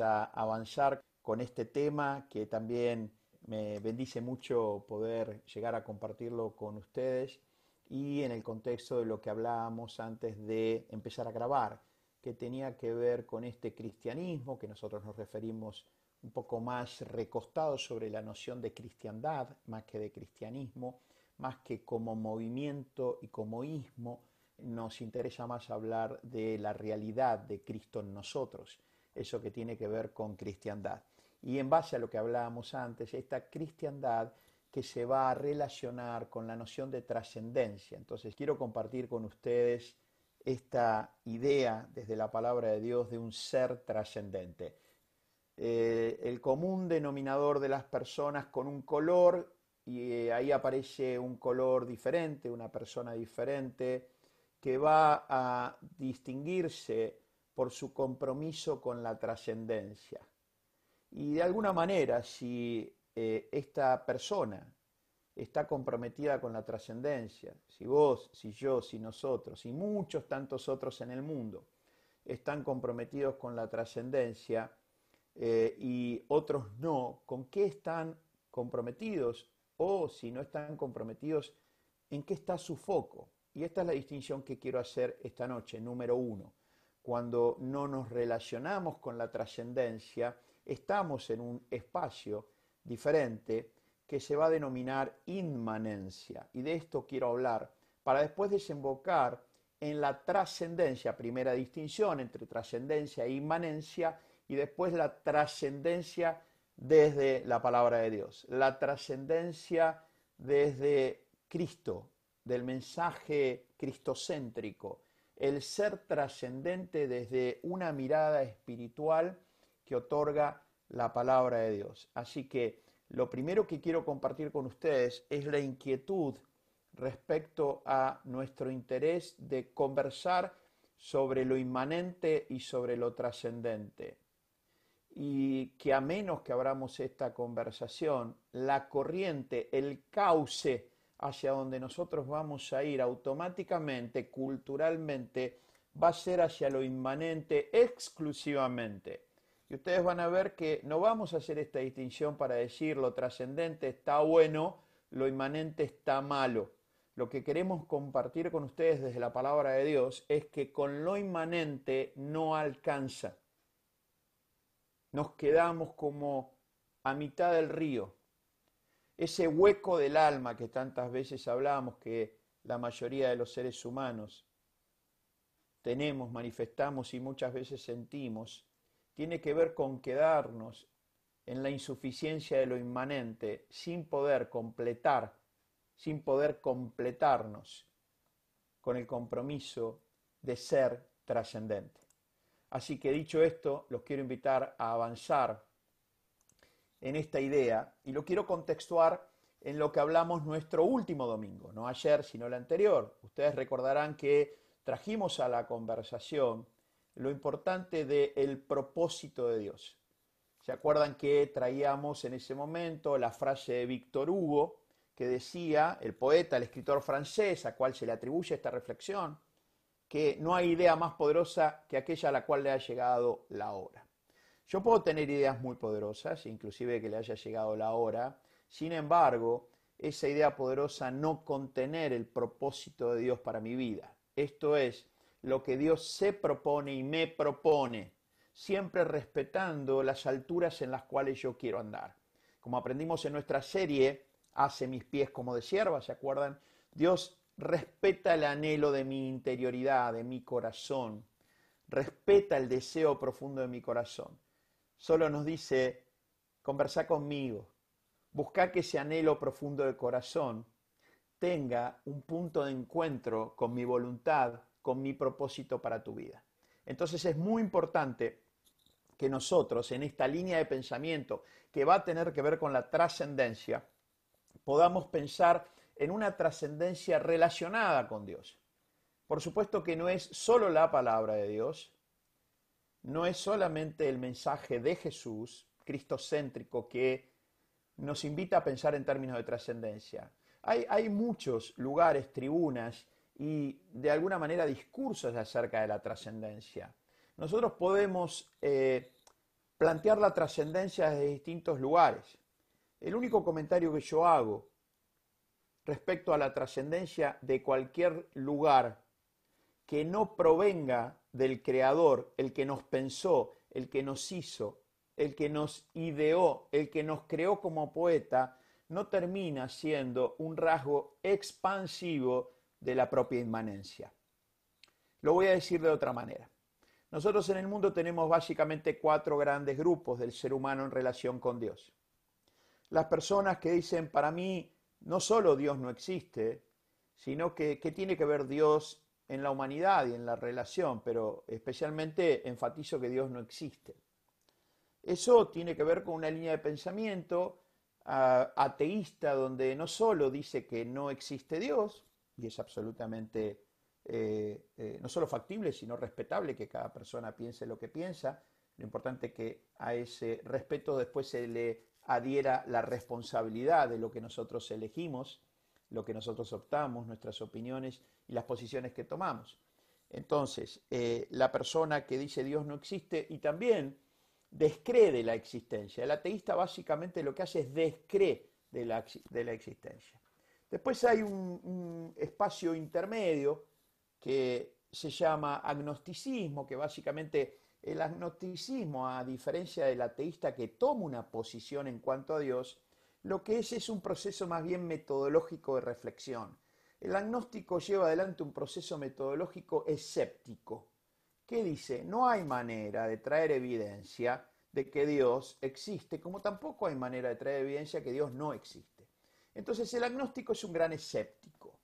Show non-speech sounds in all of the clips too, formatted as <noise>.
a avanzar con este tema que también me bendice mucho poder llegar a compartirlo con ustedes y en el contexto de lo que hablábamos antes de empezar a grabar, que tenía que ver con este cristianismo, que nosotros nos referimos un poco más recostado sobre la noción de cristiandad, más que de cristianismo, más que como movimiento y como ismo, nos interesa más hablar de la realidad de Cristo en nosotros, eso que tiene que ver con cristiandad. Y en base a lo que hablábamos antes, esta cristiandad que se va a relacionar con la noción de trascendencia. Entonces quiero compartir con ustedes esta idea desde la palabra de Dios de un ser trascendente. Eh, el común denominador de las personas con un color, y eh, ahí aparece un color diferente, una persona diferente, que va a distinguirse por su compromiso con la trascendencia. Y de alguna manera, si eh, esta persona está comprometida con la trascendencia, si vos, si yo, si nosotros, y muchos tantos otros en el mundo están comprometidos con la trascendencia eh, y otros no, ¿con qué están comprometidos? O si no están comprometidos, ¿en qué está su foco? Y esta es la distinción que quiero hacer esta noche, número uno. Cuando no nos relacionamos con la trascendencia, estamos en un espacio diferente que se va a denominar inmanencia. Y de esto quiero hablar para después desembocar en la trascendencia, primera distinción entre trascendencia e inmanencia, y después la trascendencia desde la palabra de Dios, la trascendencia desde Cristo, del mensaje cristocéntrico, el ser trascendente desde una mirada espiritual que otorga la palabra de Dios. Así que lo primero que quiero compartir con ustedes es la inquietud respecto a nuestro interés de conversar sobre lo inmanente y sobre lo trascendente. Y que a menos que abramos esta conversación, la corriente, el cauce hacia donde nosotros vamos a ir automáticamente, culturalmente, va a ser hacia lo inmanente exclusivamente. Y ustedes van a ver que no vamos a hacer esta distinción para decir lo trascendente está bueno, lo inmanente está malo. Lo que queremos compartir con ustedes desde la palabra de Dios es que con lo inmanente no alcanza. Nos quedamos como a mitad del río ese hueco del alma que tantas veces hablamos que la mayoría de los seres humanos tenemos, manifestamos y muchas veces sentimos, tiene que ver con quedarnos en la insuficiencia de lo inmanente, sin poder completar, sin poder completarnos con el compromiso de ser trascendente. Así que dicho esto, los quiero invitar a avanzar en esta idea y lo quiero contextuar en lo que hablamos nuestro último domingo, no ayer, sino el anterior. Ustedes recordarán que trajimos a la conversación lo importante del propósito de Dios. ¿Se acuerdan que traíamos en ese momento la frase de Víctor Hugo que decía, el poeta, el escritor francés, a cual se le atribuye esta reflexión, que no hay idea más poderosa que aquella a la cual le ha llegado la hora? Yo puedo tener ideas muy poderosas, inclusive que le haya llegado la hora, sin embargo, esa idea poderosa no contener el propósito de Dios para mi vida. Esto es lo que Dios se propone y me propone, siempre respetando las alturas en las cuales yo quiero andar. Como aprendimos en nuestra serie, hace mis pies como de sierva, ¿se acuerdan? Dios respeta el anhelo de mi interioridad, de mi corazón, respeta el deseo profundo de mi corazón solo nos dice, conversa conmigo, busca que ese anhelo profundo de corazón tenga un punto de encuentro con mi voluntad, con mi propósito para tu vida. Entonces es muy importante que nosotros en esta línea de pensamiento que va a tener que ver con la trascendencia, podamos pensar en una trascendencia relacionada con Dios. Por supuesto que no es solo la palabra de Dios, no es solamente el mensaje de Jesús, cristocéntrico, que nos invita a pensar en términos de trascendencia. Hay, muchos lugares, tribunas y de alguna manera discursos acerca de la trascendencia. Nosotros podemos eh, plantear la trascendencia desde distintos lugares. El único comentario que yo hago respecto a la trascendencia de cualquier lugar que no provenga del Creador, el que nos pensó, el que nos hizo, el que nos ideó, el que nos creó como poeta, no termina siendo un rasgo expansivo de la propia inmanencia. Lo voy a decir de otra manera. Nosotros en el mundo tenemos básicamente cuatro grandes grupos del ser humano en relación con Dios. Las personas que dicen, para mí, no solo Dios no existe, sino que, ¿qué tiene que ver Dios en la humanidad y en la relación? Pero especialmente enfatizo que Dios no existe. Eso tiene que ver con una línea de pensamiento ateísta donde no solo dice que no existe Dios, y es absolutamente eh, eh, no solo factible, sino respetable que cada persona piense lo que piensa, lo importante es que a ese respeto después se le adhiera la responsabilidad de lo que nosotros elegimos, lo que nosotros optamos, nuestras opiniones y las posiciones que tomamos. Entonces, eh, la persona que dice Dios no existe y también descree la existencia. El ateísta básicamente lo que hace es descree de la, de la existencia. Después hay un, espacio intermedio que se llama agnosticismo, que básicamente el agnosticismo, a diferencia del ateísta que toma una posición en cuanto a Dios, lo que es es un proceso más bien metodológico de reflexión. El agnóstico lleva adelante un proceso metodológico escéptico. ¿Qué dice? No hay manera de traer evidencia de que Dios existe, como tampoco hay manera de traer evidencia de que Dios no existe. Entonces el agnóstico es un gran escéptico.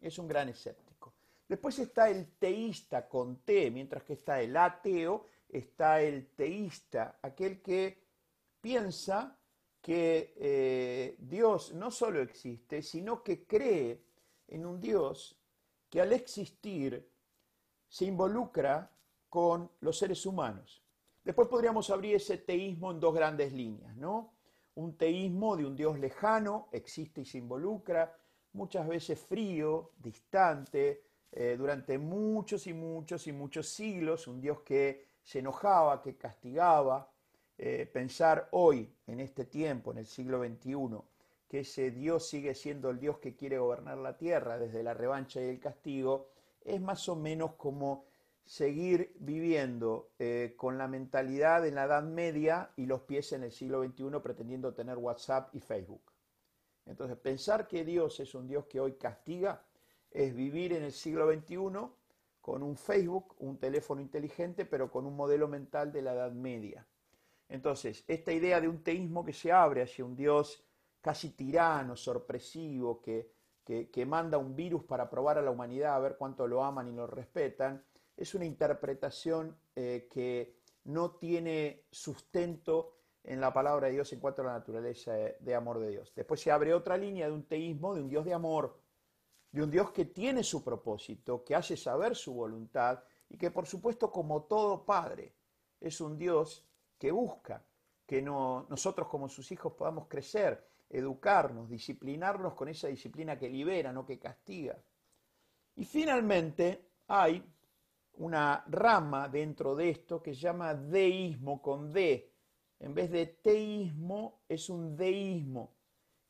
Es un gran escéptico. Después está el teísta con T, mientras que está el ateo, está el teísta, aquel que piensa que eh, Dios no solo existe, sino que cree en un Dios que al existir se involucra con los seres humanos. Después podríamos abrir ese teísmo en dos grandes líneas, ¿no? Un teísmo de un Dios lejano, existe y se involucra, muchas veces frío, distante, eh, durante muchos y muchos y muchos siglos, un Dios que se enojaba, que castigaba. Eh, pensar hoy, en este tiempo, en el siglo XXI, que ese Dios sigue siendo el Dios que quiere gobernar la tierra desde la revancha y el castigo, es más o menos como seguir viviendo eh, con la mentalidad en la Edad Media y los pies en el siglo XXI pretendiendo tener WhatsApp y Facebook. Entonces, pensar que Dios es un Dios que hoy castiga es vivir en el siglo XXI con un Facebook, un teléfono inteligente, pero con un modelo mental de la Edad Media. Entonces, esta idea de un teísmo que se abre hacia un Dios casi tirano, sorpresivo, que, que, manda un virus para probar a la humanidad a ver cuánto lo aman y lo respetan, es una interpretación eh, que no tiene sustento en la palabra de Dios en cuanto a la naturaleza de amor de Dios. Después se abre otra línea de un teísmo, de un Dios de amor, de un Dios que tiene su propósito, que hace saber su voluntad y que por supuesto como todo padre es un Dios que busca que nosotros como sus hijos podamos crecer, educarnos, disciplinarnos con esa disciplina que libera, no que castiga. Y finalmente hay una rama dentro de esto que se llama deísmo con D. En vez de teísmo es un deísmo.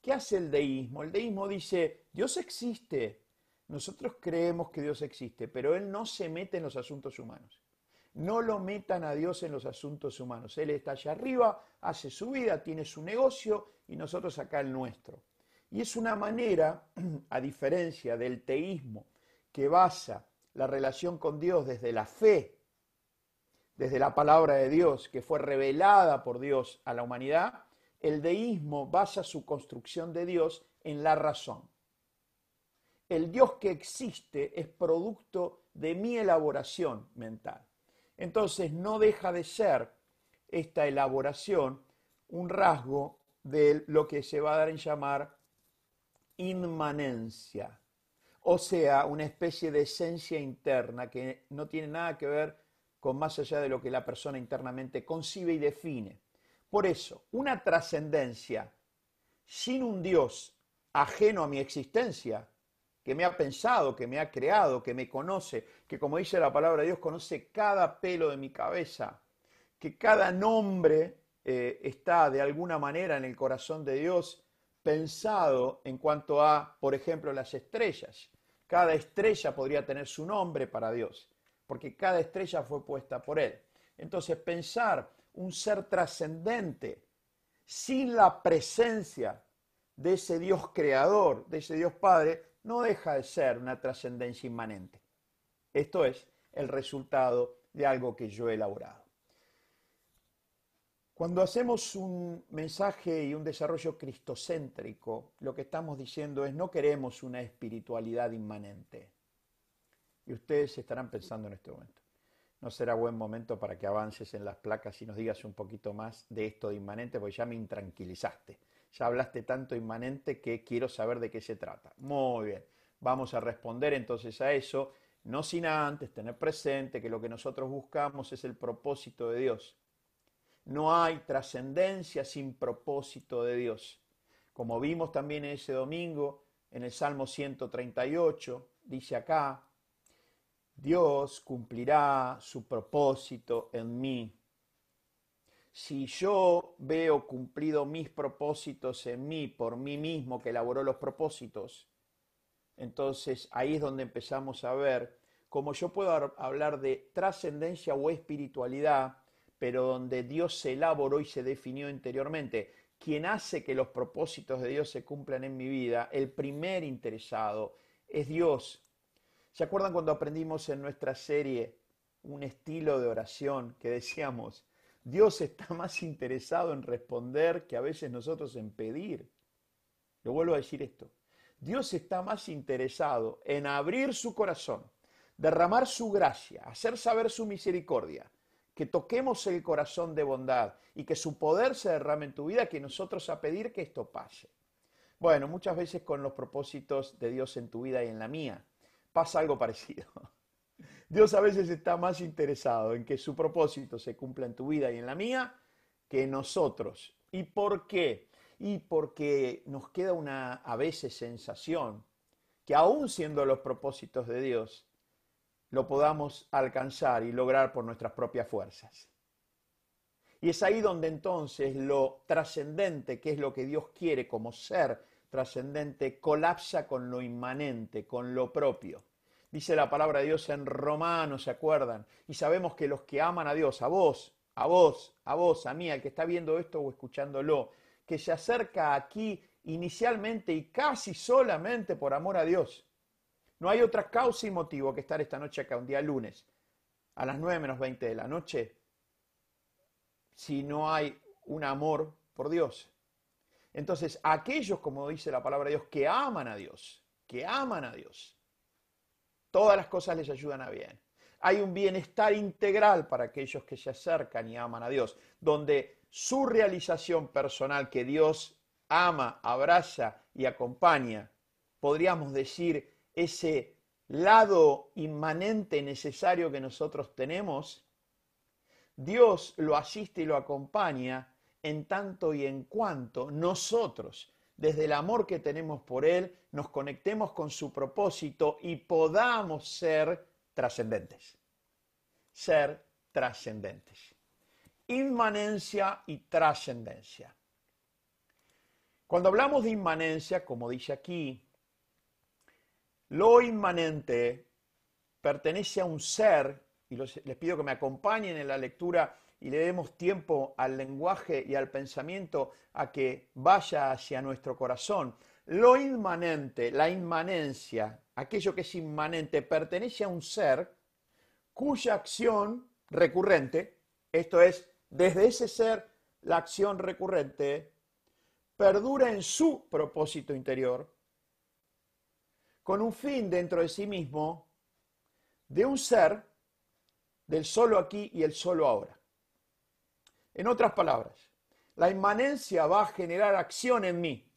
¿Qué hace el deísmo? El deísmo dice, Dios existe. Nosotros creemos que Dios existe, pero Él no se mete en los asuntos humanos. No lo metan a Dios en los asuntos humanos. Él está allá arriba, hace su vida, tiene su negocio y nosotros acá el nuestro. Y es una manera, <clears throat> a diferencia del teísmo, que basa la relación con Dios desde la fe, desde la palabra de Dios que fue revelada por Dios a la humanidad, el deísmo basa su construcción de Dios en la razón. El Dios que existe es producto de mi elaboración mental. Entonces no deja de ser esta elaboración un rasgo de lo que se va a dar en llamar inmanencia, o sea, una especie de esencia interna que no tiene nada que ver con más allá de lo que la persona internamente concibe y define. Por eso, una trascendencia sin un Dios ajeno a mi existencia, que me ha pensado, que me ha creado, que me conoce, que como dice la palabra de Dios, conoce cada pelo de mi cabeza, que cada nombre eh, está de alguna manera en el corazón de Dios pensado en cuanto a, por ejemplo, las estrellas. Cada estrella podría tener su nombre para Dios, porque cada estrella fue puesta por Él. Entonces, pensar un ser trascendente sin la presencia de ese Dios creador, de ese Dios Padre, no deja de ser una trascendencia inmanente. Esto es el resultado de algo que yo he elaborado. Cuando hacemos un mensaje y un desarrollo cristocéntrico, lo que estamos diciendo es no queremos una espiritualidad inmanente. Y ustedes estarán pensando en este momento. No será buen momento para que avances en las placas y nos digas un poquito más de esto de inmanente, porque ya me intranquilizaste. Ya hablaste tanto inmanente que quiero saber de qué se trata. Muy bien, vamos a responder entonces a eso, no sin antes tener presente que lo que nosotros buscamos es el propósito de Dios. No hay trascendencia sin propósito de Dios. Como vimos también ese domingo en el Salmo 138, dice acá, Dios cumplirá su propósito en mí si yo veo cumplido mis propósitos en mí, por mí mismo que elaboró los propósitos, entonces ahí es donde empezamos a ver cómo yo puedo hablar de trascendencia o espiritualidad, pero donde Dios se elaboró y se definió interiormente. Quien hace que los propósitos de Dios se cumplan en mi vida, el primer interesado, es Dios. ¿Se acuerdan cuando aprendimos en nuestra serie un estilo de oración que decíamos, Dios está <laughs> más interesado en responder que a veces nosotros en pedir. Lo vuelvo a decir esto. Dios está más interesado en abrir su corazón, derramar su gracia, hacer saber su misericordia, que toquemos el corazón de bondad y que su poder se derrame en tu vida, que nosotros a pedir que esto pase. Bueno, muchas veces con los propósitos de Dios en tu vida y en la mía pasa algo <laughs> parecido. Dios a veces está más interesado en que su propósito se cumpla en tu vida y en la mía que en nosotros. ¿Y por qué? Y porque nos queda una a veces sensación que aún siendo los propósitos de Dios, lo podamos alcanzar y lograr por nuestras propias fuerzas. Y es ahí donde entonces lo trascendente, que es lo que Dios quiere como ser trascendente, colapsa con lo inmanente, con lo propio. Dice la palabra de Dios en Romanos, ¿se acuerdan? Y sabemos que los que aman a Dios, a vos, a vos, a vos, a mí, al que está viendo esto o escuchándolo, que se acerca aquí inicialmente y casi solamente por amor a Dios. No hay otra causa y motivo que estar esta noche acá, un día lunes, a las 9 menos 20 de la noche, si no hay un amor por Dios. Entonces, aquellos, como dice la palabra de Dios, que aman a Dios, que aman a Dios, Todas las cosas les ayudan a bien. Hay un bienestar integral para aquellos que se acercan y aman a Dios, donde su realización personal que Dios ama, abraza y acompaña, podríamos decir, ese lado inmanente necesario que nosotros tenemos, Dios lo asiste y lo acompaña en tanto y en cuanto nosotros desde el amor que tenemos por Él, nos conectemos con su propósito y podamos ser trascendentes. Ser trascendentes. Inmanencia y trascendencia. Cuando hablamos de inmanencia, como dice aquí, lo inmanente pertenece a un ser, y les pido que me acompañen en la lectura y le demos tiempo al lenguaje y al pensamiento a que vaya hacia nuestro corazón. Lo inmanente, la inmanencia, aquello que es inmanente, pertenece a un ser cuya acción recurrente, esto es, desde ese ser, la acción recurrente, perdura en su propósito interior, con un fin dentro de sí mismo, de un ser del solo aquí y el solo ahora. En otras palabras, la inmanencia va a generar acción en mí.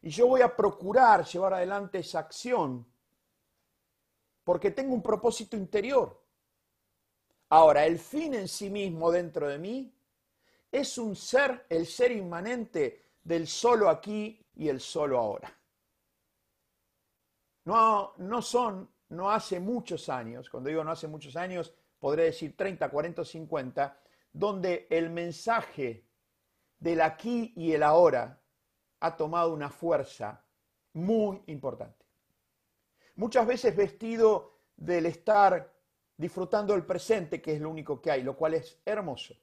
Y yo voy a procurar llevar adelante esa acción porque tengo un propósito interior. Ahora, el fin en sí mismo dentro de mí es un ser, el ser inmanente del solo aquí y el solo ahora. No, no son, no hace muchos años, cuando digo no hace muchos años, podré decir 30, 40 o 50, donde el mensaje del aquí y el ahora ha tomado una fuerza muy importante. Muchas veces vestido del estar disfrutando el presente, que es lo único que hay, lo cual es hermoso.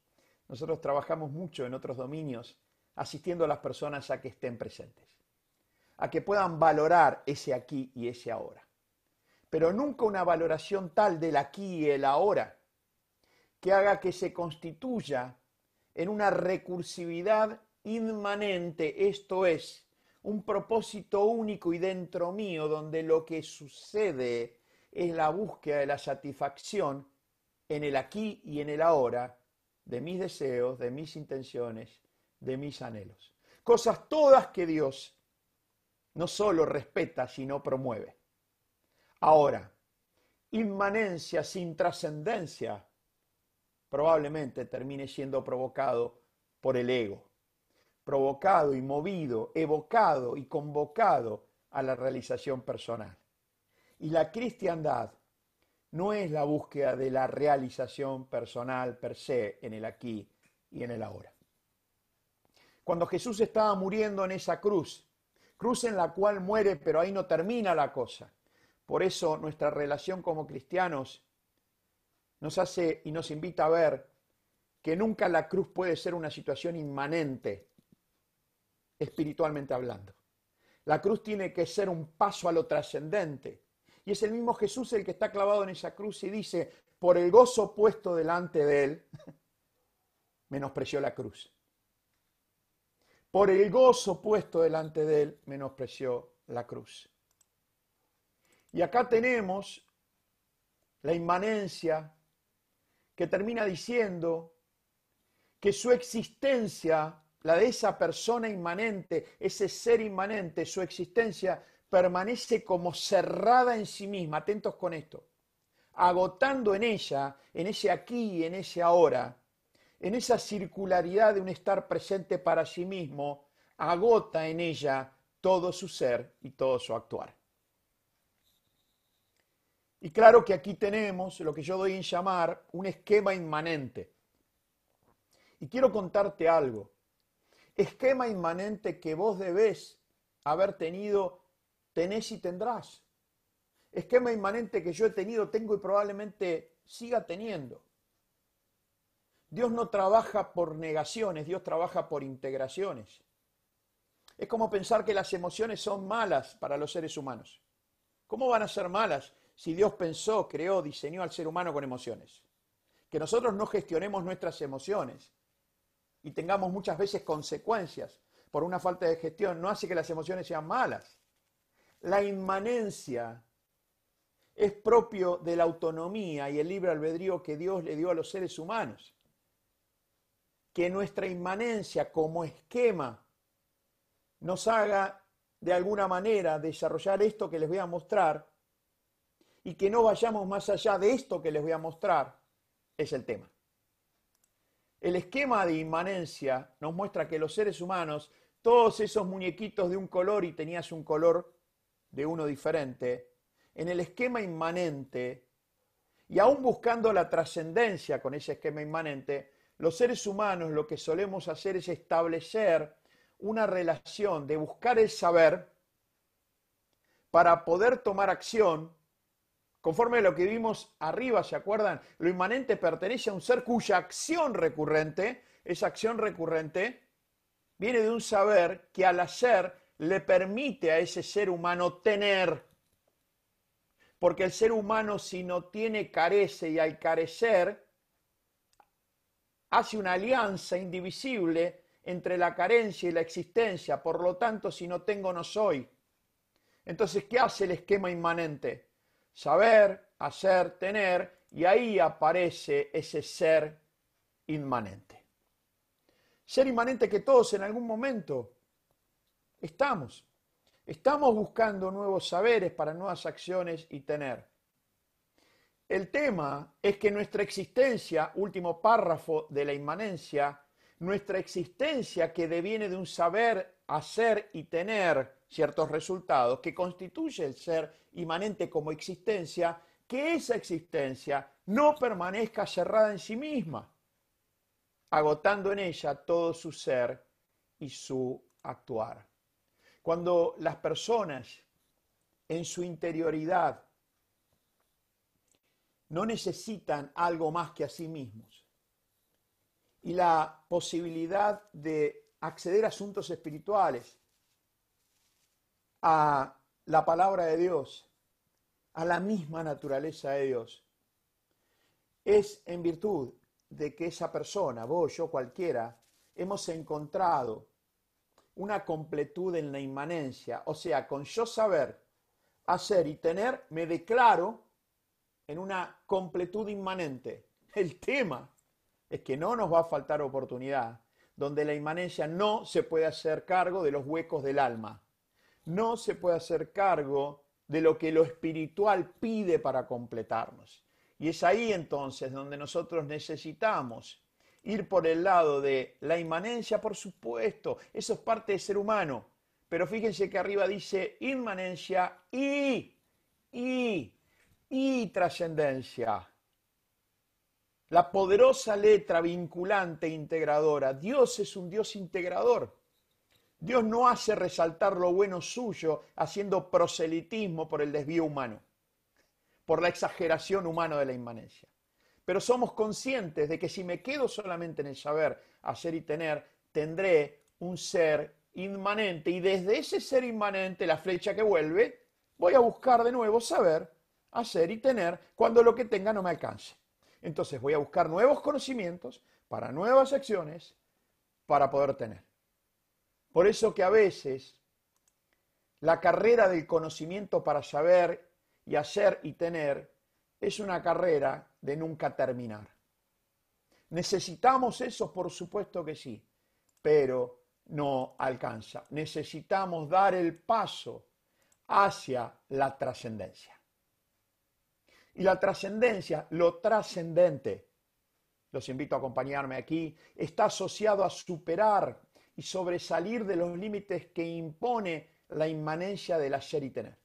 Nosotros trabajamos mucho en otros dominios asistiendo a las personas a que estén presentes, a que puedan valorar ese aquí y ese ahora. Pero nunca una valoración tal del aquí y el ahora que haga que se constituya en una recursividad inmanente, esto es, un propósito único y dentro mío, donde lo que sucede es la búsqueda de la satisfacción en el aquí y en el ahora de mis deseos, de mis intenciones, de mis anhelos. Cosas todas que Dios no solo respeta, sino promueve. Ahora, inmanencia sin trascendencia probablemente termine siendo provocado por el ego, provocado y movido, evocado y convocado a la realización personal. Y la cristiandad no es la búsqueda de la realización personal per se en el aquí y en el ahora. Cuando Jesús estaba muriendo en esa cruz, cruz en la cual muere, pero ahí no termina la cosa. Por eso nuestra relación como cristianos nos hace y nos invita a ver que nunca la cruz puede ser una situación inmanente, espiritualmente hablando. La cruz tiene que ser un paso a lo trascendente. Y es el mismo Jesús el que está clavado en esa cruz y dice, por el gozo puesto delante de él, <laughs> menospreció la cruz. Por el gozo puesto delante de él, menospreció la cruz. Y acá tenemos la inmanencia que termina diciendo que su existencia, la de esa persona inmanente, ese ser inmanente, su existencia permanece como cerrada en sí misma, atentos con esto, agotando en ella, en ese aquí y en ese ahora, en esa circularidad de un estar presente para sí mismo, agota en ella todo su ser y todo su actuar. Y claro que aquí tenemos lo que yo doy en llamar un esquema inmanente. Y quiero contarte algo. Esquema inmanente que vos debés haber tenido, tenés y tendrás. Esquema inmanente que yo he tenido, tengo y probablemente siga teniendo. Dios no trabaja por negaciones, Dios trabaja por integraciones. Es como pensar que las emociones son malas para los seres humanos. ¿Cómo van a ser malas si Dios pensó, creó, diseñó al ser humano con emociones. Que nosotros no gestionemos nuestras emociones y tengamos muchas veces consecuencias por una falta de gestión no hace que las emociones sean malas. La inmanencia es propio de la autonomía y el libre albedrío que Dios le dio a los seres humanos. Que nuestra inmanencia como esquema nos haga de alguna manera desarrollar esto que les voy a mostrar y que no vayamos más allá de esto que les voy a mostrar, es el tema. El esquema de inmanencia nos muestra que los seres humanos, todos esos muñequitos de un color y tenías un color de uno diferente, en el esquema inmanente, y aún buscando la trascendencia con ese esquema inmanente, los seres humanos lo que solemos hacer es establecer una relación de buscar el saber para poder tomar acción Conforme a lo que vimos arriba, ¿se acuerdan? Lo inmanente pertenece a un ser cuya acción recurrente, esa acción recurrente, viene de un saber que al hacer le permite a ese ser humano tener. Porque el ser humano si no tiene carece y al carecer hace una alianza indivisible entre la carencia y la existencia. Por lo tanto, si no tengo, no soy. Entonces, ¿qué hace el esquema inmanente? Saber, hacer, tener, y ahí aparece ese ser inmanente. Ser inmanente que todos en algún momento estamos. Estamos buscando nuevos saberes para nuevas acciones y tener. El tema es que nuestra existencia, último párrafo de la inmanencia, nuestra existencia que deviene de un saber, hacer y tener, ciertos resultados que constituye el ser inmanente como existencia, que esa existencia no permanezca cerrada en sí misma. agotando en ella todo su ser y su actuar. Cuando las personas en su interioridad no necesitan algo más que a sí mismos y la posibilidad de acceder a asuntos espirituales, a la palabra de Dios, a la misma naturaleza de Dios, es en virtud de que esa persona, vos, yo, cualquiera, hemos encontrado una completud en la inmanencia, o sea, con yo saber, hacer y tener, me declaro en una completud inmanente. El tema es que no nos va a faltar oportunidad, donde la inmanencia no se puede hacer cargo de los huecos del alma, no se puede hacer cargo de lo que lo espiritual pide para completarnos. Y es ahí entonces donde nosotros necesitamos ir por el lado de la inmanencia, por supuesto, eso es parte del ser humano. Pero fíjense que arriba dice inmanencia y, y, y trascendencia. La poderosa letra vinculante e integradora. Dios es un Dios integrador. Dios no hace resaltar lo bueno suyo haciendo proselitismo por el desvío humano por la exageración humana de la inmanencia. Pero somos conscientes de que si me quedo solamente en el saber, hacer y tener, tendré un ser inmanente y desde ese ser inmanente, la flecha que vuelve, voy a buscar de nuevo saber, hacer y tener cuando lo que tenga no me alcance. Entonces voy a buscar nuevos conocimientos para nuevas acciones para poder tener. Por eso que a veces la carrera del conocimiento para saber y hacer y tener es una carrera de nunca terminar. ¿Necesitamos eso? Por supuesto que sí, pero no alcanza. Necesitamos dar el paso hacia la trascendencia. Y la trascendencia, lo trascendente, los invito a acompañarme aquí, está asociado a superar y sobresalir de los límites que impone la inmanencia del hacer y tener.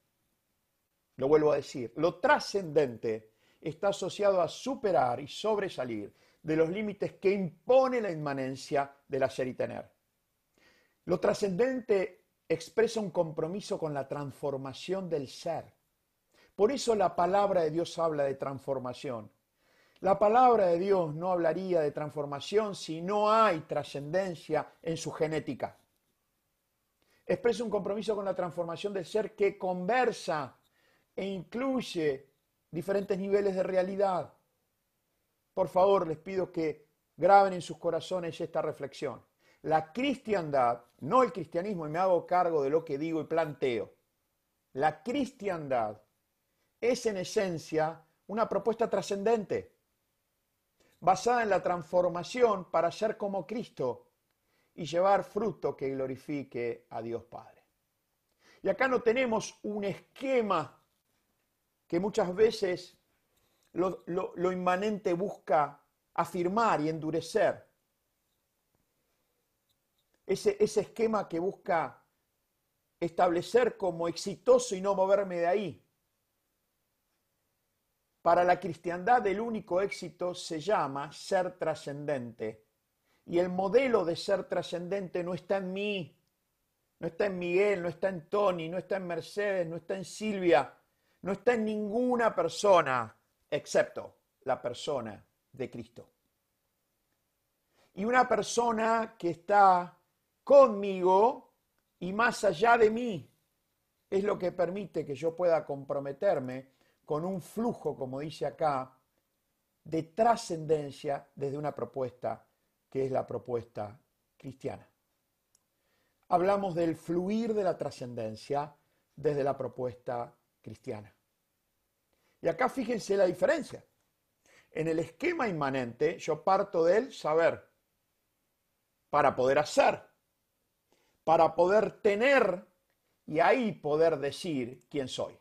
Lo vuelvo a decir, lo trascendente está asociado a superar y sobresalir de los límites que impone la inmanencia del hacer y tener. Lo trascendente expresa un compromiso con la transformación del ser. Por eso la palabra de Dios habla de transformación. La palabra de Dios no hablaría de transformación si no hay trascendencia en su genética. Expresa un compromiso con la transformación del ser que conversa e incluye diferentes niveles de realidad. Por favor, les pido que graben en sus corazones esta reflexión. La cristiandad, no el cristianismo, y me hago cargo de lo que digo y planteo, la cristiandad es en esencia una propuesta trascendente, basada en la transformación para ser como Cristo y llevar fruto que glorifique a Dios Padre. Y acá no tenemos un esquema que muchas veces lo, inmanente busca afirmar y endurecer. Ese, esquema que busca establecer como exitoso y no moverme de ahí. Para la cristiandad el único éxito se llama ser trascendente. Y el modelo de ser trascendente no está en mí, no está en Miguel, no está en Tony, no está en Mercedes, no está en Silvia, no está en ninguna persona excepto la persona de Cristo. Y una persona que está conmigo y más allá de mí es lo que permite que yo pueda comprometerme con un flujo, como dice acá, de trascendencia desde una propuesta que es la propuesta cristiana. Hablamos del fluir de la trascendencia desde la propuesta cristiana. Y acá fíjense la diferencia. En el esquema inmanente yo parto del saber para poder hacer, para poder tener y ahí poder decir quién soy.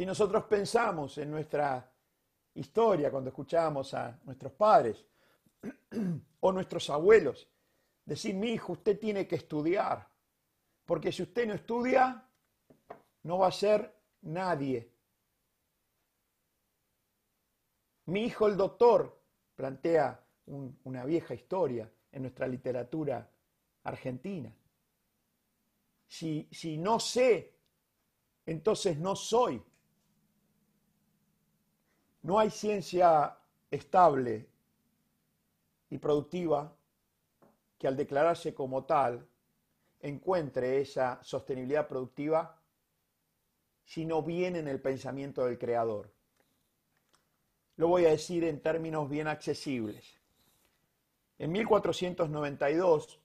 Si nosotros pensamos en nuestra historia cuando escuchamos a nuestros padres <clears throat> o nuestros abuelos decir, mi hijo, usted tiene que estudiar, porque si usted no estudia, no va a ser nadie. Mi hijo el doctor, plantea una vieja historia en nuestra literatura argentina. Si, si no sé, entonces no soy. No hay ciencia estable y productiva que al declararse como tal encuentre esa sostenibilidad productiva si no viene en el pensamiento del creador. Lo voy a decir en términos bien accesibles. En 1492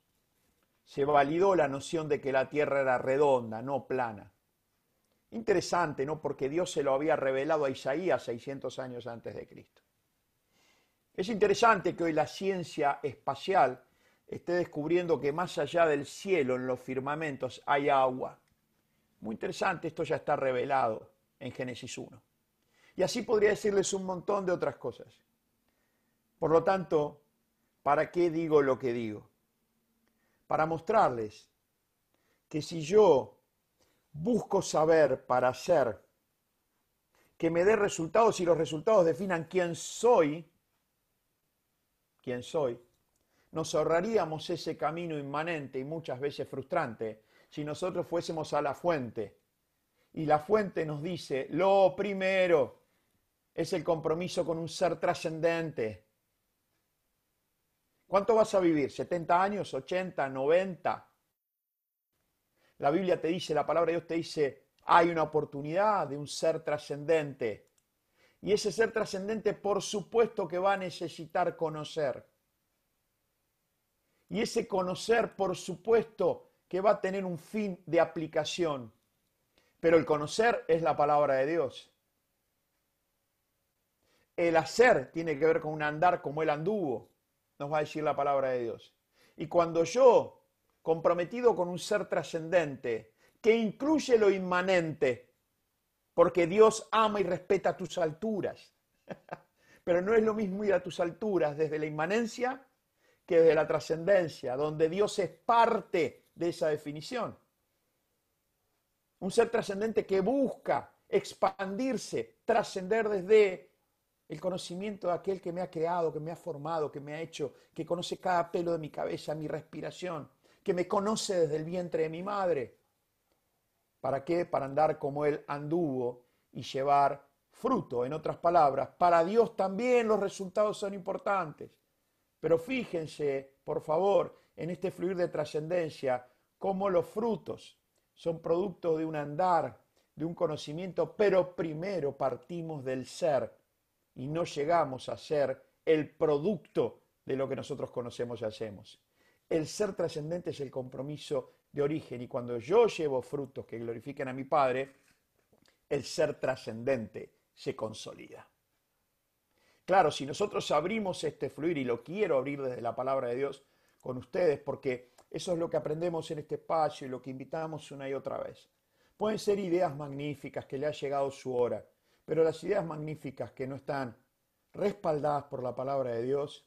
se validó la noción de que la Tierra era redonda, no plana. Interesante, ¿no? Porque Dios se lo había revelado a Isaías 600 años antes de Cristo. Es interesante que hoy la ciencia espacial esté descubriendo que más allá del cielo, en los firmamentos, hay agua. Muy interesante, esto ya está revelado en Génesis 1. Y así podría decirles un montón de otras cosas. Por lo tanto, ¿para qué digo lo que digo? Para mostrarles que si yo busco saber para hacer, que me dé resultados y los resultados definan quién soy, quién soy, nos ahorraríamos ese camino inmanente y muchas veces frustrante si nosotros fuésemos a la fuente. Y la fuente nos dice, lo primero es el compromiso con un ser trascendente. ¿Cuánto vas a vivir? ¿70 años? ¿80? ¿90? La Biblia te dice, la palabra de Dios te dice, hay una oportunidad de un ser trascendente. Y ese ser trascendente, por supuesto que va a necesitar conocer. Y ese conocer, por supuesto, que va a tener un fin de aplicación. Pero el conocer es la palabra de Dios. El hacer tiene que ver con un andar como él anduvo, nos va a decir la palabra de Dios. Y cuando yo, comprometido con un ser trascendente, que incluye lo inmanente, porque Dios ama y respeta tus alturas, <laughs> pero no es lo mismo ir a tus alturas desde la inmanencia que desde la trascendencia, donde Dios es parte de esa definición. Un ser trascendente que busca expandirse, trascender desde el conocimiento de aquel que me ha creado, que me ha formado, que me ha hecho, que conoce cada pelo de mi cabeza, mi respiración, que me conoce desde el vientre de mi madre. ¿Para qué? Para andar como Él anduvo y llevar fruto. En otras palabras, para Dios también los resultados son importantes. Pero fíjense, por favor, en este fluir de trascendencia, cómo los frutos son producto de un andar, de un conocimiento, pero primero partimos del ser y no llegamos a ser el producto de lo que nosotros conocemos y hacemos. El ser trascendente es el compromiso de origen y cuando yo llevo frutos que glorifiquen a mi Padre, el ser trascendente se consolida. Claro, si nosotros abrimos este fluir y lo quiero abrir desde la palabra de Dios con ustedes, porque eso es lo que aprendemos en este espacio y lo que invitamos una y otra vez. Pueden ser ideas magníficas que le ha llegado su hora, pero las ideas magníficas que no están respaldadas por la palabra de Dios,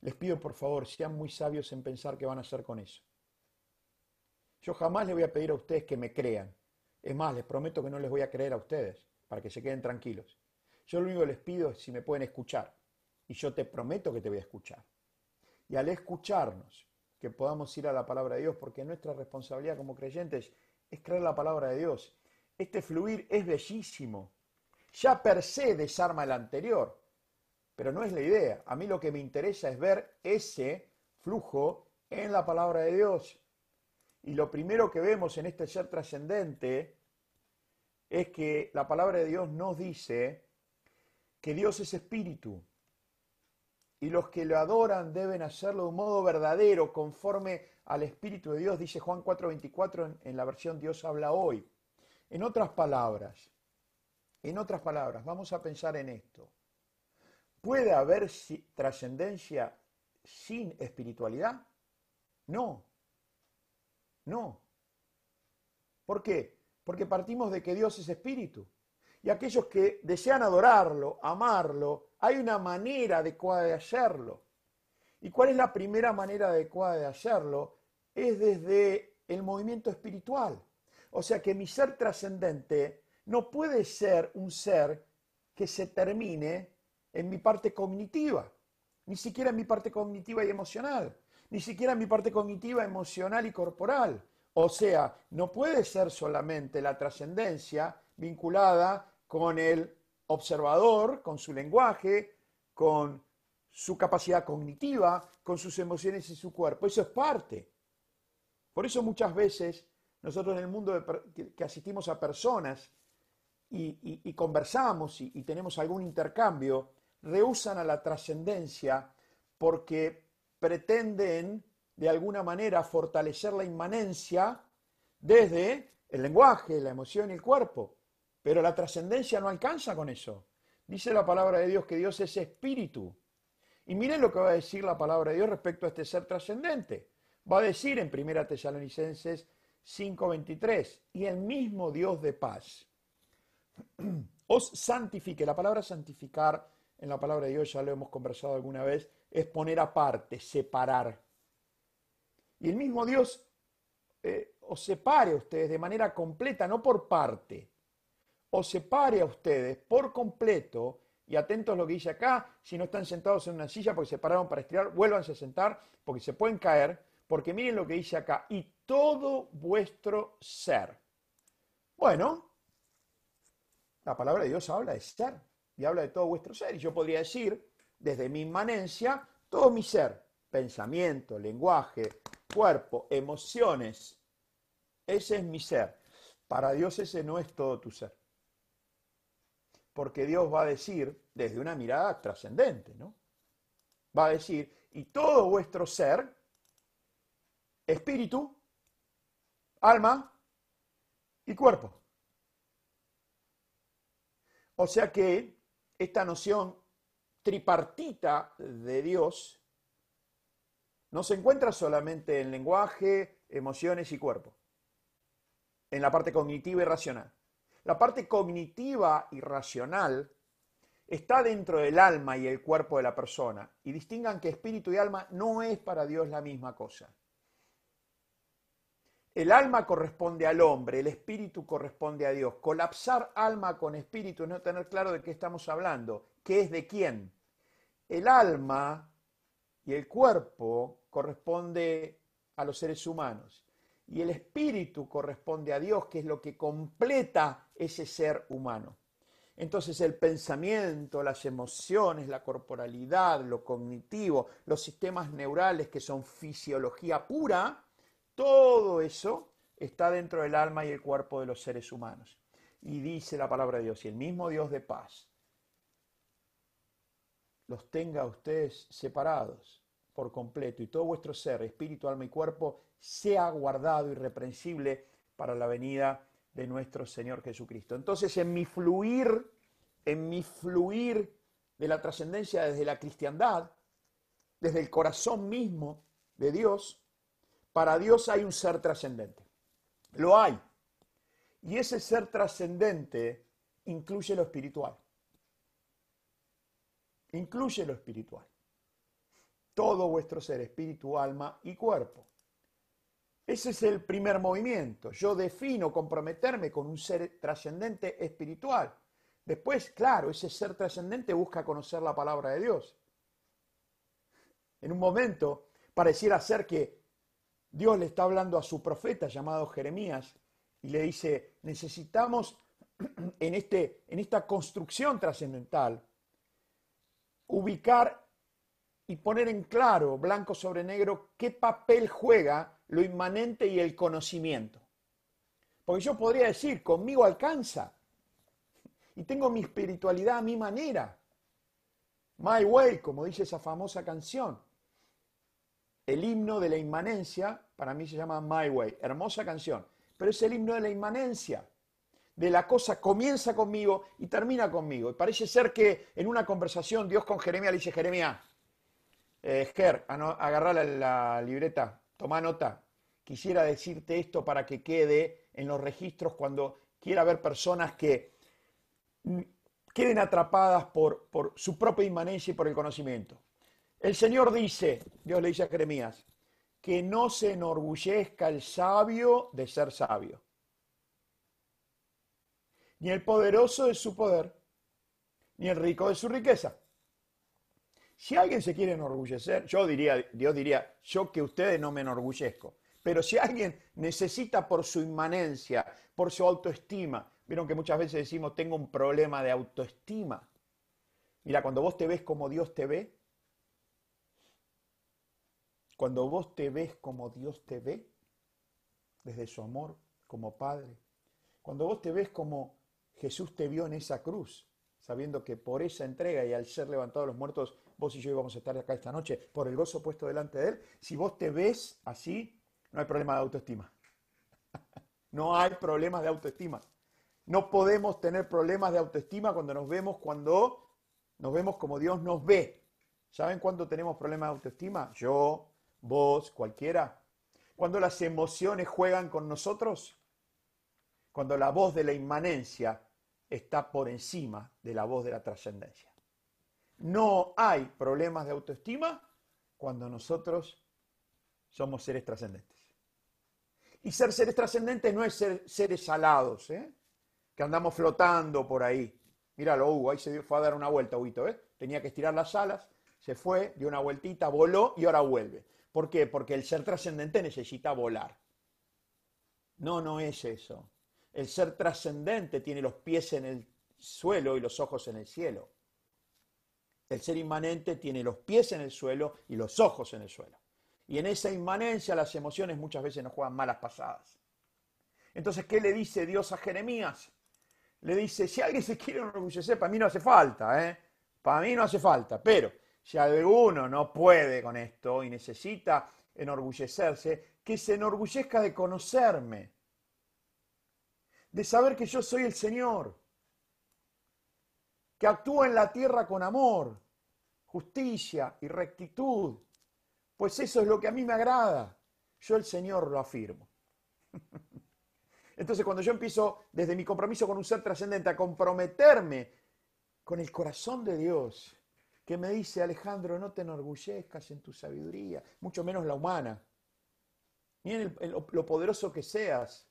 les pido por favor, sean muy sabios en pensar qué van a hacer con eso. Yo jamás les voy a pedir a ustedes que me crean. Es más, les prometo que no les voy a creer a ustedes, para que se queden tranquilos. Yo lo único que les pido es si me pueden escuchar. Y yo te prometo que te voy a escuchar. Y al escucharnos, que podamos ir a la palabra de Dios, porque nuestra responsabilidad como creyentes es creer la palabra de Dios. Este fluir es bellísimo ya per se desarma el anterior. Pero no es la idea. A mí lo que me interesa es ver ese flujo en la palabra de Dios. Y lo primero que vemos en este ser trascendente es que la palabra de Dios nos dice que Dios es espíritu. Y los que lo adoran deben hacerlo de un modo verdadero, conforme al Espíritu de Dios, dice Juan 4:24 en, en la versión Dios habla hoy. En otras palabras, en otras palabras, vamos a pensar en esto. ¿Puede haber trascendencia sin espiritualidad? No. No. ¿Por qué? Porque partimos de que Dios es espíritu. Y aquellos que desean adorarlo, amarlo, hay una manera adecuada de hacerlo. ¿Y cuál es la primera manera adecuada de hacerlo? Es desde el movimiento espiritual. O sea que mi ser trascendente no puede ser un ser que se termine en mi parte cognitiva, ni siquiera en mi parte cognitiva y emocional, ni siquiera en mi parte cognitiva, emocional y corporal. O sea, no puede ser solamente la trascendencia vinculada con el observador, con su lenguaje, con su capacidad cognitiva, con sus emociones y su cuerpo. Eso es parte. Por eso muchas veces nosotros en el mundo que asistimos a personas y, conversamos y, tenemos algún intercambio, rehusan a la trascendencia porque pretenden de alguna manera fortalecer la inmanencia desde el lenguaje, la emoción y el cuerpo. Pero la trascendencia no alcanza con eso. Dice la palabra de Dios que Dios es espíritu. Y miren lo que va a decir la palabra de Dios respecto a este ser trascendente. Va a decir en 1 Tesalonicenses 5:23, y el mismo Dios de paz os santifique. La palabra santificar en la palabra de Dios, ya lo hemos conversado alguna vez, es poner aparte, separar. Y el mismo Dios eh, os separe a ustedes de manera completa, no por parte, os separe a ustedes por completo, y atentos lo que dice acá, si no están sentados en una silla porque se pararon para estirar, vuélvanse a sentar porque se pueden caer, porque miren lo que dice acá, y todo vuestro ser. Bueno, la palabra de Dios habla de ser y habla de todo vuestro ser. Y yo podría decir, desde mi inmanencia, todo mi ser, pensamiento, lenguaje, cuerpo, emociones, ese es mi ser. Para Dios ese no es todo tu ser. Porque Dios va a decir, desde una mirada trascendente, ¿no? Va a decir, y todo vuestro ser, espíritu, alma y cuerpo. O sea que esta noción tripartita de Dios no se encuentra solamente en lenguaje, emociones y cuerpo, en la parte cognitiva y racional. La parte cognitiva y racional está dentro del alma y el cuerpo de la persona. Y distingan que espíritu y alma no es para Dios la misma cosa. El alma corresponde al hombre, el espíritu corresponde a Dios. Colapsar alma con espíritu es no tener claro de qué estamos hablando, qué es de quién. El alma y el cuerpo corresponde a los seres humanos y el espíritu corresponde a Dios, que es lo que completa ese ser humano. Entonces el pensamiento, las emociones, la corporalidad, lo cognitivo, los sistemas neurales que son fisiología pura, todo eso está dentro del alma y el cuerpo de los seres humanos. Y dice la palabra de Dios, y el mismo Dios de paz los tenga ustedes separados por completo y todo vuestro ser, espíritu, alma y cuerpo, sea guardado irreprensible para la venida de nuestro Señor Jesucristo. Entonces, en mi fluir, en mi fluir de la trascendencia desde la cristiandad, desde el corazón mismo de Dios, para Dios hay un ser trascendente. Lo hay. Y ese ser trascendente incluye lo espiritual. Incluye lo espiritual. Todo vuestro ser, espíritu, alma y cuerpo. Ese es el primer movimiento. Yo defino comprometerme con un ser trascendente espiritual. Después, claro, ese ser trascendente busca conocer la palabra de Dios. En un momento pareciera ser que Dios le está hablando a su profeta llamado Jeremías y le dice, necesitamos <clears throat> en, este, en esta construcción trascendental ubicar y poner en claro, blanco sobre negro, qué papel juega lo inmanente y el conocimiento. Porque yo podría decir, conmigo alcanza. Y tengo mi espiritualidad a mi manera. My way, como dice esa famosa canción. El himno de la inmanencia, para mí se llama My Way, hermosa canción, pero es el himno de la inmanencia, de la cosa comienza conmigo y termina conmigo. Y parece ser que en una conversación Dios con Jeremías le dice, Jeremías, eh, Ger, agarra la, libreta, toma nota, quisiera decirte esto para que quede en los registros cuando quiera haber personas que queden atrapadas por, por su propia inmanencia y por el conocimiento. El Señor dice, Dios le dice a Jeremías, que no se enorgullezca el sabio de ser sabio, ni el poderoso de su poder, ni el rico de su riqueza, si alguien se quiere enorgullecer, yo diría, Dios diría, yo que ustedes no me enorgullezco. Pero si alguien necesita por su inmanencia, por su autoestima, vieron que muchas veces decimos, tengo un problema de autoestima. Mira, cuando vos te ves como Dios te ve, cuando vos te ves como Dios te ve, desde su amor como Padre, cuando vos te ves como Jesús te vio en esa cruz, sabiendo que por esa entrega y al ser levantado los muertos, vos y yo íbamos a estar acá esta noche, por el gozo puesto delante de Él, si vos te ves así, no hay problema de autoestima. <laughs> no hay problemas de autoestima. No podemos tener problemas de autoestima cuando nos vemos, cuando nos vemos como Dios nos ve. ¿Saben cuándo tenemos problemas de autoestima? Yo, vos, cualquiera. Cuando las emociones juegan con nosotros. Cuando la voz de la inmanencia está por encima de la voz de la trascendencia. No hay problemas de autoestima cuando nosotros somos seres trascendentes. Y ser seres trascendentes no es ser seres salados, ¿eh? que andamos flotando por ahí. Míralo, Hugo, ahí se fue a dar una vuelta, Hugo, ¿eh? Tenía que estirar las alas, se fue, dio una vueltita, voló y ahora vuelve. ¿Por qué? Porque el ser trascendente necesita volar. No, no es eso. El ser trascendente tiene los pies en el suelo y los ojos en el cielo. El ser inmanente tiene los pies en el suelo y los ojos en el suelo. Y en esa inmanencia las emociones muchas veces nos juegan malas pasadas. Entonces, ¿qué le dice Dios a Jeremías? Le dice, si alguien se quiere enorgullecer, para mí no hace falta, ¿eh? Para mí no hace falta, pero si alguno no puede con esto y necesita enorgullecerse, que se enorgullezca de conocerme, de saber que yo soy el Señor, que actúa en la tierra con amor, justicia y rectitud, pues eso es lo que a mí me agrada. Yo el Señor lo afirmo. <laughs> Entonces cuando yo empiezo desde mi compromiso con un ser trascendente a comprometerme con el corazón de Dios, que me dice, Alejandro, no te enorgullezcas en tu sabiduría, mucho menos la humana, ni en lo poderoso que seas,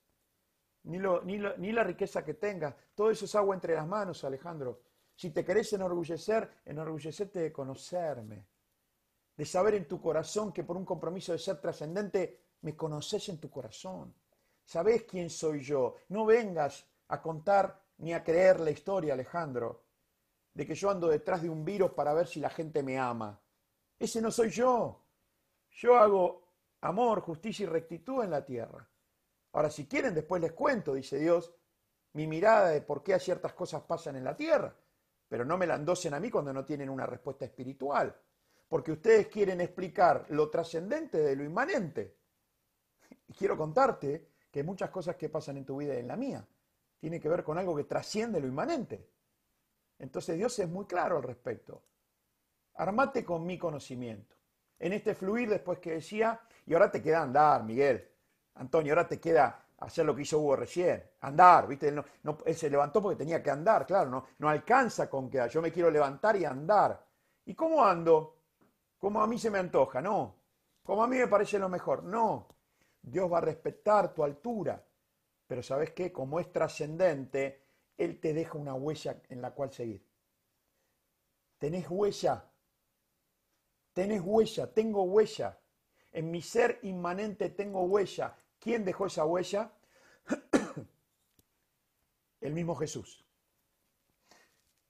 ni, ni, la riqueza que tengas. Todo eso es agua entre las manos, Alejandro. Si te querés enorgullecer, enorgullecete de conocerme, de saber en tu corazón que por un compromiso de ser trascendente, me conoces en tu corazón. Sabés quién soy yo. No vengas a contar ni a creer la historia, Alejandro de que yo ando detrás de un virus para ver si la gente me ama. Ese no soy yo. Yo hago amor, justicia y rectitud en la tierra. Ahora, si quieren, después les cuento, dice Dios, mi mirada de por qué ciertas cosas pasan en la tierra. Pero no me la endosen a mí cuando no tienen una respuesta espiritual. Porque ustedes quieren explicar lo trascendente de lo inmanente. Y quiero contarte que muchas cosas que pasan en tu vida y en la mía tienen que ver con algo que trasciende lo inmanente. Entonces Dios es muy claro al respecto. Armate con mi conocimiento. En este fluir después que decía, y ahora te queda andar, Miguel. Antonio, ahora te queda hacer lo que hizo Hugo recién, andar, ¿viste? Él, no, se levantó porque tenía que andar, claro, no, no alcanza con que yo me quiero levantar y andar. ¿Y cómo ando? Como a mí se me antoja, no. Como a mí me parece lo mejor, no. Dios va a respetar tu altura, pero ¿sabes qué? Como es trascendente, él te deja una huella en la cual seguir. Tenés huella. Tenés huella, tengo huella. En mi ser inmanente tengo huella. ¿Quién dejó esa huella? <coughs> El mismo Jesús.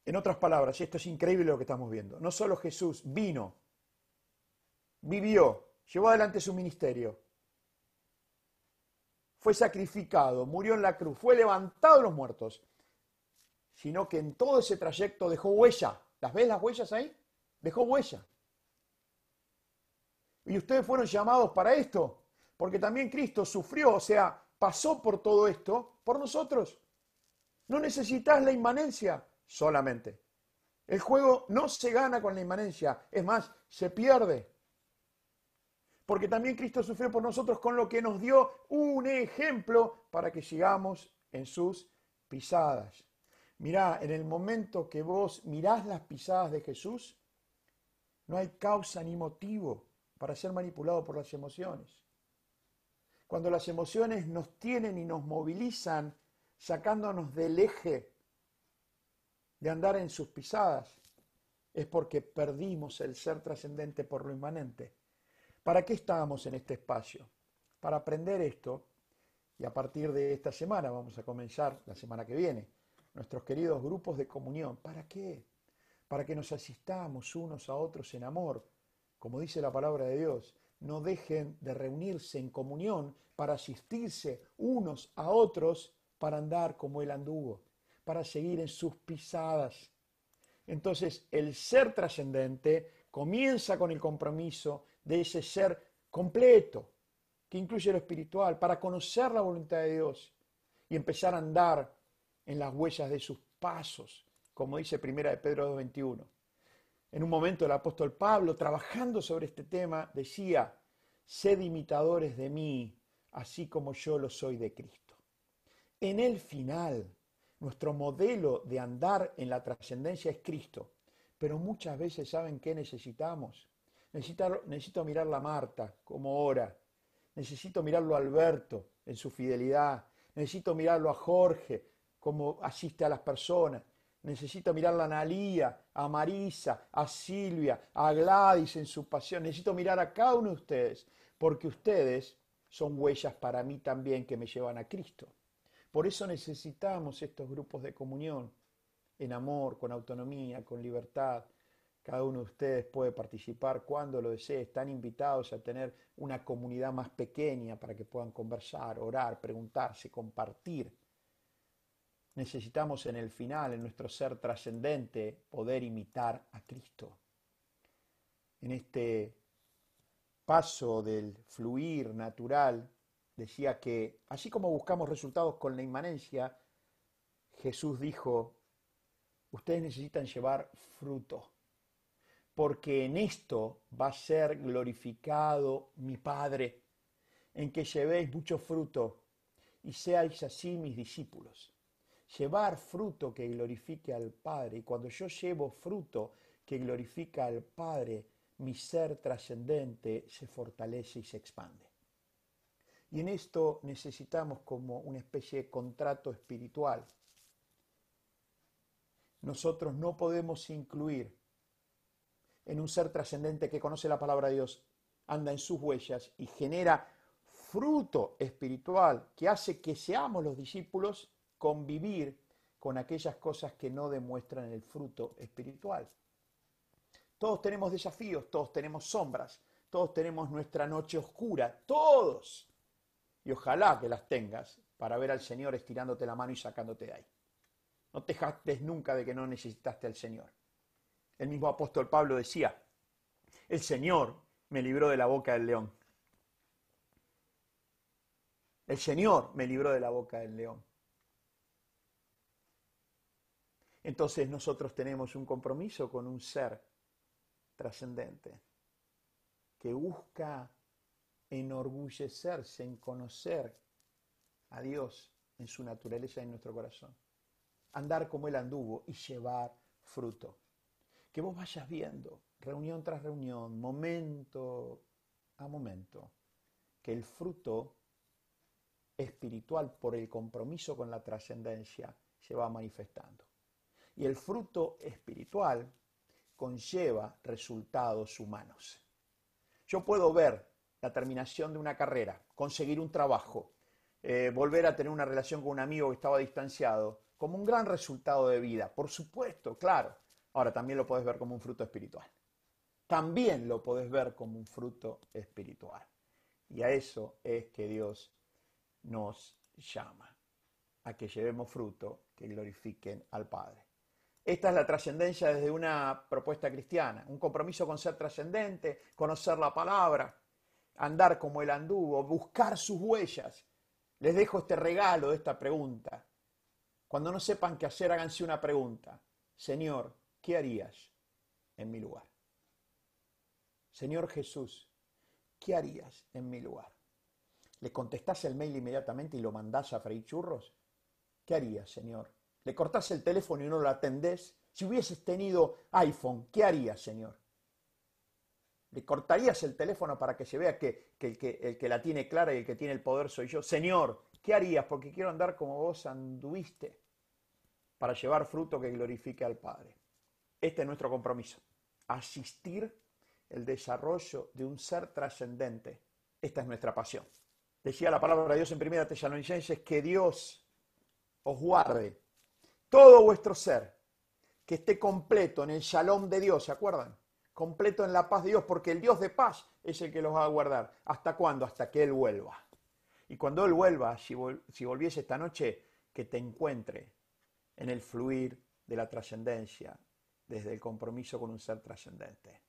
En otras palabras, y esto es increíble lo que estamos viendo, no solo Jesús vino, vivió, llevó adelante su ministerio, fue sacrificado, murió en la cruz, fue levantado de los muertos, sino que en todo ese trayecto dejó huella. ¿Las ves las huellas ahí? Dejó huella. Y ustedes fueron llamados para esto, porque también Cristo sufrió, o sea, pasó por todo esto por nosotros. No necesitas la inmanencia solamente. El juego no se gana con la inmanencia, es más, se pierde. Porque también Cristo sufrió por nosotros con lo que nos dio un ejemplo para que sigamos en sus pisadas. Mirá, en el momento que vos mirás las pisadas de Jesús, no hay causa ni motivo para ser manipulado por las emociones. Cuando las emociones nos tienen y nos movilizan, sacándonos del eje de andar en sus pisadas, es porque perdimos el ser trascendente por lo inmanente. ¿Para qué estábamos en este espacio? Para aprender esto y a partir de esta semana, vamos a comenzar la semana que viene, nuestros queridos grupos de comunión. ¿Para qué? Para que nos asistamos unos a otros en amor. Como dice la palabra de Dios, no dejen de reunirse en comunión para asistirse unos a otros para andar como él anduvo, para seguir en sus pisadas. Entonces, el ser trascendente comienza con el compromiso de ese ser completo, que incluye lo espiritual, para conocer la voluntad de Dios y empezar a andar en las huellas de sus pasos, como dice Primera de Pedro 2.21. En un momento el apóstol Pablo, trabajando sobre este tema, decía, sed imitadores de mí, así como yo lo soy de Cristo. En el final, nuestro modelo de andar en la trascendencia es Cristo, pero muchas veces saben qué necesitamos. Necesito, necesito mirarla a Marta, como ora. Necesito mirarlo a Alberto en su fidelidad. Necesito mirarlo a Jorge, como asiste a las personas. Necesito mirar a Analía, a Marisa, a Silvia, a Gladys en su pasión. Necesito mirar a cada uno de ustedes, porque ustedes son huellas para mí también que me llevan a Cristo. Por eso necesitamos estos grupos de comunión, en amor, con autonomía, con libertad. Cada uno de ustedes puede participar cuando lo desee. Están invitados a tener una comunidad más pequeña para que puedan conversar, orar, preguntarse, compartir necesitamos en el final, en nuestro ser trascendente, poder imitar a Cristo. En este paso del fluir natural, decía que así como buscamos resultados con la inmanencia, Jesús dijo, ustedes necesitan llevar fruto, porque en esto va a ser glorificado mi Padre, en que llevéis mucho fruto y seáis así mis discípulos llevar fruto que glorifique al Padre. Y cuando yo llevo fruto que glorifica al Padre, mi ser trascendente se fortalece y se expande. Y en esto necesitamos como una especie de contrato espiritual. Nosotros no podemos incluir en un ser trascendente que conoce la palabra de Dios, anda en sus huellas y genera fruto espiritual que hace que seamos los discípulos convivir con aquellas cosas que no demuestran el fruto espiritual. Todos tenemos desafíos, todos tenemos sombras, todos tenemos nuestra noche oscura, todos. Y ojalá que las tengas para ver al Señor estirándote la mano y sacándote de ahí. No te jactes nunca de que no necesitaste al Señor. El mismo apóstol Pablo decía, el Señor me libró de la boca del león. El Señor me libró de la boca del león. Entonces nosotros tenemos un compromiso con un ser trascendente que busca enorgullecerse en conocer a Dios en su naturaleza y en nuestro corazón. Andar como Él anduvo y llevar fruto. Que vos vayas viendo, reunión tras reunión, momento a momento, que el fruto espiritual por el compromiso con la trascendencia se va manifestando. Y el fruto espiritual conlleva resultados humanos. Yo puedo ver la terminación de una carrera, conseguir un trabajo, eh, volver a tener una relación con un amigo que estaba distanciado, como un gran resultado de vida. Por supuesto, claro. Ahora también lo puedes ver como un fruto espiritual. También lo puedes ver como un fruto espiritual. Y a eso es que Dios nos llama, a que llevemos fruto que glorifiquen al Padre. Esta es la trascendencia desde una propuesta cristiana, un compromiso con ser trascendente, conocer la palabra, andar como el anduvo, buscar sus huellas. Les dejo este regalo esta pregunta. Cuando no sepan qué hacer, háganse una pregunta. Señor, ¿qué harías en mi lugar? Señor Jesús, ¿qué harías en mi lugar? ¿Le contestás el mail inmediatamente y lo mandás a Frei Churros? ¿Qué harías, Señor? Le cortás el teléfono y no lo atendés, si hubieses tenido iPhone, ¿qué harías, Señor? ¿Le cortarías el teléfono para que se vea que, el, que el que la tiene clara y el que tiene el poder soy yo? Señor, ¿qué harías? Porque quiero andar como vos anduviste para llevar fruto que glorifique al Padre. Este es nuestro compromiso. asistir el desarrollo de un ser trascendente. Esta es nuestra pasión. Decía la palabra de Dios en Primera Tesalonicenses que Dios os guarde todo vuestro ser, que esté completo en el shalom de Dios, ¿se acuerdan? Completo en la paz de Dios, porque el Dios de paz es el que los va a guardar. ¿Hasta cuándo? Hasta que Él vuelva. Y cuando Él vuelva, si, si volviese esta noche, que te encuentre en el fluir de la trascendencia, desde el compromiso con un ser trascendente.